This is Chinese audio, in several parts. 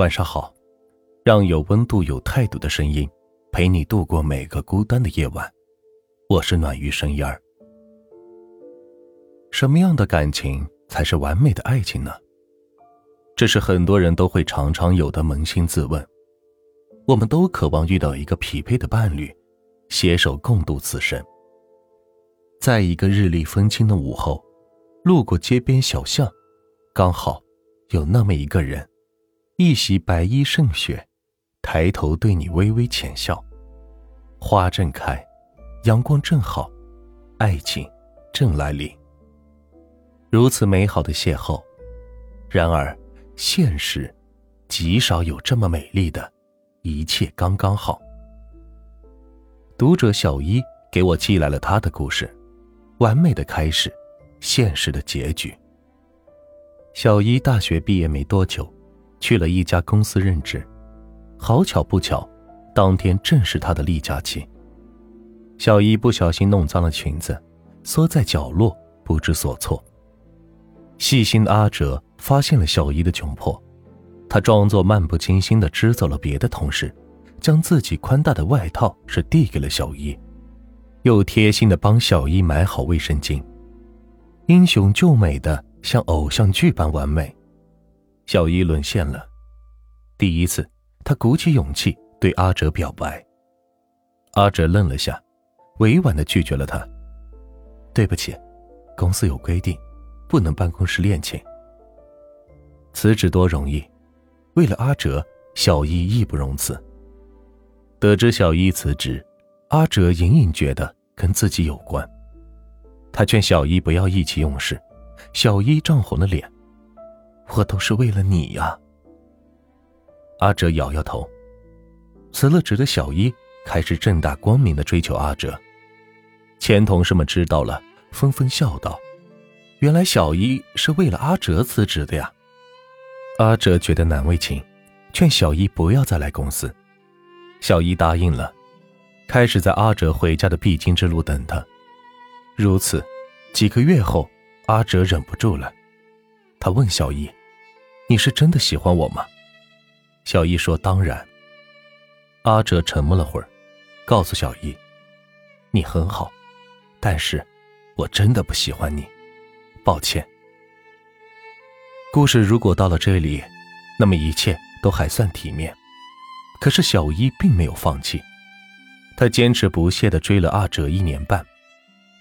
晚上好，让有温度、有态度的声音陪你度过每个孤单的夜晚。我是暖玉生烟儿。什么样的感情才是完美的爱情呢？这是很多人都会常常有的扪心自问。我们都渴望遇到一个匹配的伴侣，携手共度此生。在一个日丽风轻的午后，路过街边小巷，刚好有那么一个人，一袭白衣胜雪，抬头对你微微浅笑。花正开，阳光正好，爱情正来临。如此美好的邂逅，然而现实极少有这么美丽的，一切刚刚好。读者小一给我寄来了他的故事。完美的开始，现实的结局。小一大学毕业没多久，去了一家公司任职。好巧不巧，当天正是他的例假期。小一不小心弄脏了裙子，缩在角落不知所措。细心的阿哲发现了小一的窘迫，他装作漫不经心的支走了别的同事，将自己宽大的外套是递给了小一。又贴心的帮小一买好卫生巾，英雄救美的像偶像剧般完美，小一沦陷了。第一次，他鼓起勇气对阿哲表白，阿哲愣了下，委婉的拒绝了他。对不起，公司有规定，不能办公室恋情。辞职多容易，为了阿哲，小一义不容辞。得知小一辞职。阿哲隐隐觉得跟自己有关，他劝小一不要意气用事，小一涨红了脸：“我都是为了你呀。”阿哲摇摇头。辞了职的小一开始正大光明的追求阿哲，前同事们知道了，纷纷笑道：“原来小一是为了阿哲辞职的呀。”阿哲觉得难为情，劝小一不要再来公司，小一答应了。开始在阿哲回家的必经之路等他，如此，几个月后，阿哲忍不住了，他问小一：“你是真的喜欢我吗？”小易说：“当然。”阿哲沉默了会儿，告诉小易：“你很好，但是，我真的不喜欢你，抱歉。”故事如果到了这里，那么一切都还算体面，可是小一并没有放弃。他坚持不懈地追了阿哲一年半，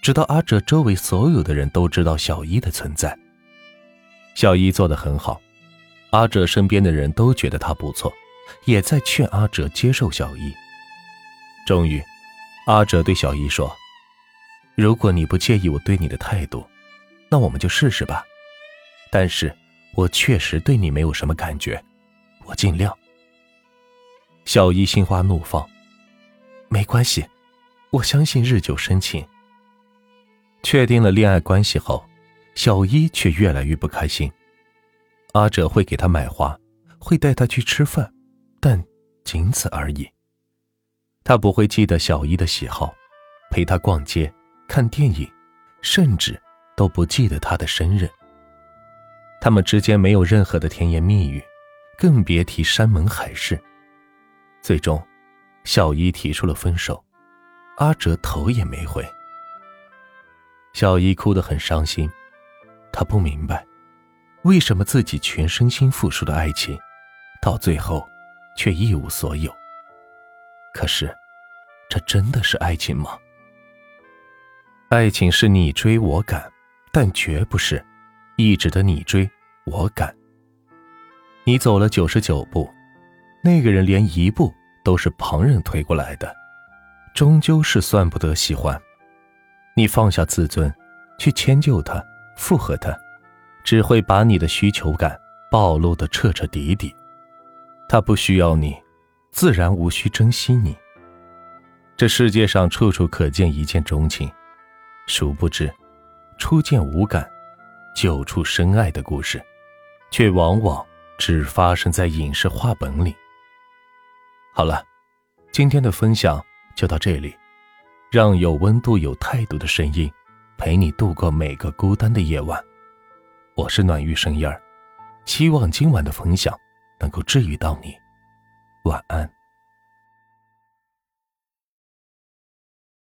直到阿哲周围所有的人都知道小一的存在。小一做得很好，阿哲身边的人都觉得他不错，也在劝阿哲接受小一。终于，阿哲对小一说：“如果你不介意我对你的态度，那我们就试试吧。但是，我确实对你没有什么感觉，我尽量。”小一心花怒放。没关系，我相信日久生情。确定了恋爱关系后，小一却越来越不开心。阿哲会给他买花，会带他去吃饭，但仅此而已。他不会记得小一的喜好，陪她逛街、看电影，甚至都不记得他的生日。他们之间没有任何的甜言蜜语，更别提山盟海誓。最终。小一提出了分手，阿哲头也没回。小一哭得很伤心，他不明白，为什么自己全身心付出的爱情，到最后却一无所有。可是，这真的是爱情吗？爱情是你追我赶，但绝不是一直的你追我赶。你走了九十九步，那个人连一步。都是旁人推过来的，终究是算不得喜欢。你放下自尊，去迁就他、附和他，只会把你的需求感暴露的彻彻底底。他不需要你，自然无需珍惜你。这世界上处处可见一见钟情，殊不知，初见无感，久处深爱的故事，却往往只发生在影视画本里。好了，今天的分享就到这里，让有温度、有态度的声音陪你度过每个孤单的夜晚。我是暖玉生烟儿，希望今晚的分享能够治愈到你。晚安。